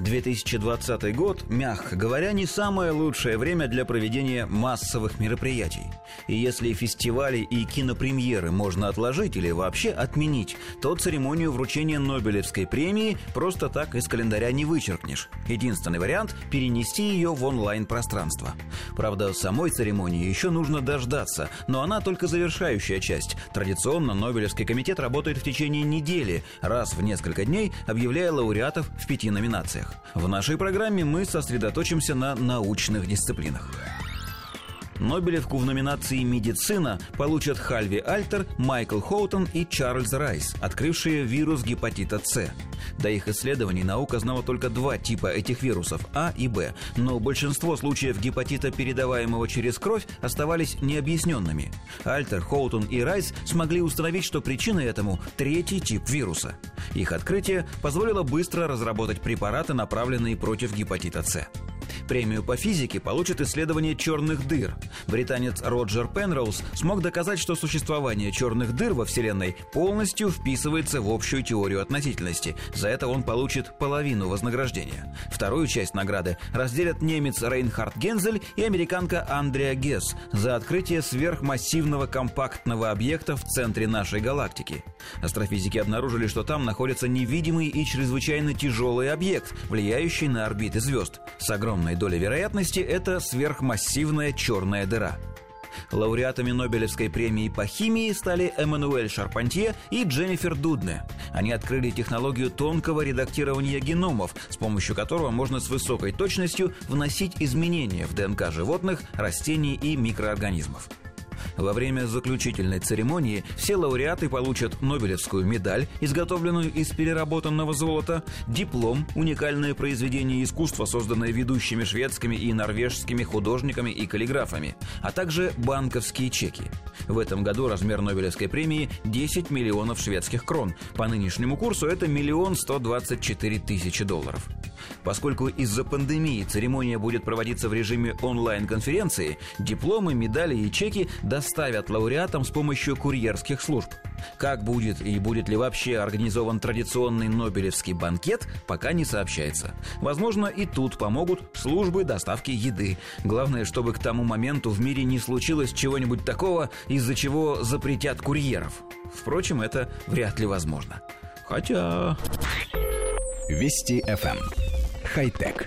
2020 год, мягко говоря, не самое лучшее время для проведения массовых мероприятий. И если фестивали и кинопремьеры можно отложить или вообще отменить, то церемонию вручения Нобелевской премии просто так из календаря не вычеркнешь. Единственный вариант – перенести ее в онлайн-пространство. Правда, самой церемонии еще нужно дождаться, но она только завершающая часть. Традиционно Нобелевский комитет работает в течение недели, раз в несколько дней объявляя лауреатов в пяти номинациях. В нашей программе мы сосредоточимся на научных дисциплинах. Нобелевку в номинации «Медицина» получат Хальви Альтер, Майкл Хоутон и Чарльз Райс, открывшие вирус гепатита С. До их исследований наука знала только два типа этих вирусов – А и Б, но большинство случаев гепатита, передаваемого через кровь, оставались необъясненными. Альтер, Хоутон и Райс смогли установить, что причиной этому – третий тип вируса. Их открытие позволило быстро разработать препараты, направленные против гепатита С. Премию по физике получит исследование черных дыр. Британец Роджер Пенроуз смог доказать, что существование черных дыр во Вселенной полностью вписывается в общую теорию относительности. За это он получит половину вознаграждения. Вторую часть награды разделят немец Рейнхард Гензель и американка Андреа Гесс за открытие сверхмассивного компактного объекта в центре нашей галактики. Астрофизики обнаружили, что там находится невидимый и чрезвычайно тяжелый объект, влияющий на орбиты звезд. С огромной долей вероятности это сверхмассивная черная дыра. Лауреатами Нобелевской премии по химии стали Эммануэль Шарпантье и Дженнифер Дудне. Они открыли технологию тонкого редактирования геномов, с помощью которого можно с высокой точностью вносить изменения в ДНК животных, растений и микроорганизмов. Во время заключительной церемонии все лауреаты получат Нобелевскую медаль, изготовленную из переработанного золота, диплом, уникальное произведение искусства, созданное ведущими шведскими и норвежскими художниками и каллиграфами, а также банковские чеки. В этом году размер Нобелевской премии 10 миллионов шведских крон. По нынешнему курсу это миллион сто двадцать четыре тысячи долларов. Поскольку из-за пандемии церемония будет проводиться в режиме онлайн-конференции, дипломы, медали и чеки доставят лауреатам с помощью курьерских служб. Как будет и будет ли вообще организован традиционный Нобелевский банкет, пока не сообщается. Возможно, и тут помогут службы доставки еды. Главное, чтобы к тому моменту в мире не случилось чего-нибудь такого, из-за чего запретят курьеров. Впрочем, это вряд ли возможно. Хотя... Вести FM. Хай-тек.